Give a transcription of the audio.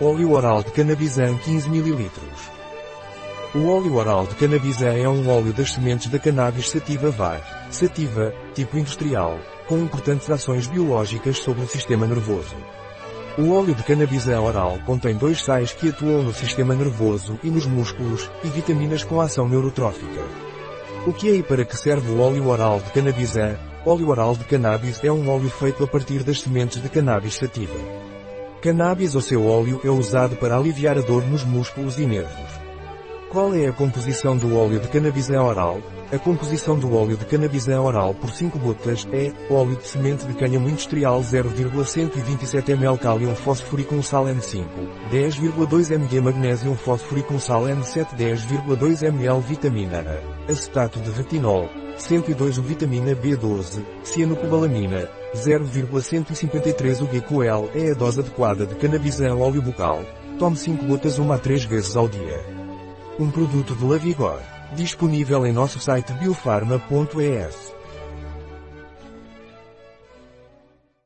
Óleo oral de cannabisã 15 ml. O óleo oral de cannabisã é um óleo das sementes da cannabis sativa var, sativa, tipo industrial, com importantes ações biológicas sobre o sistema nervoso. O óleo de cannabisã oral contém dois sais que atuam no sistema nervoso e nos músculos, e vitaminas com ação neurotrófica. O que é e para que serve o óleo oral de cannabisã? Óleo oral de cannabis é um óleo feito a partir das sementes de cannabis sativa. Cannabis ou seu óleo é usado para aliviar a dor nos músculos e nervos. Qual é a composição do óleo de cannabisã oral? A composição do óleo de cannabisã oral por 5 gotas é óleo de semente de cânhamo industrial 0,127 ml cálium fosfórico sal N5, 10,2 mg magnésio fosfórico sal N7 10,2 ml vitamina A, acetato de retinol, 102 o vitamina B12, cianocobalamina, 0,153 o GQL é a dose adequada de cannabisã óleo bucal. Tome 5 gotas uma a 3 vezes ao dia. Um produto de La Vigor. Disponível em nosso site biofarma.es.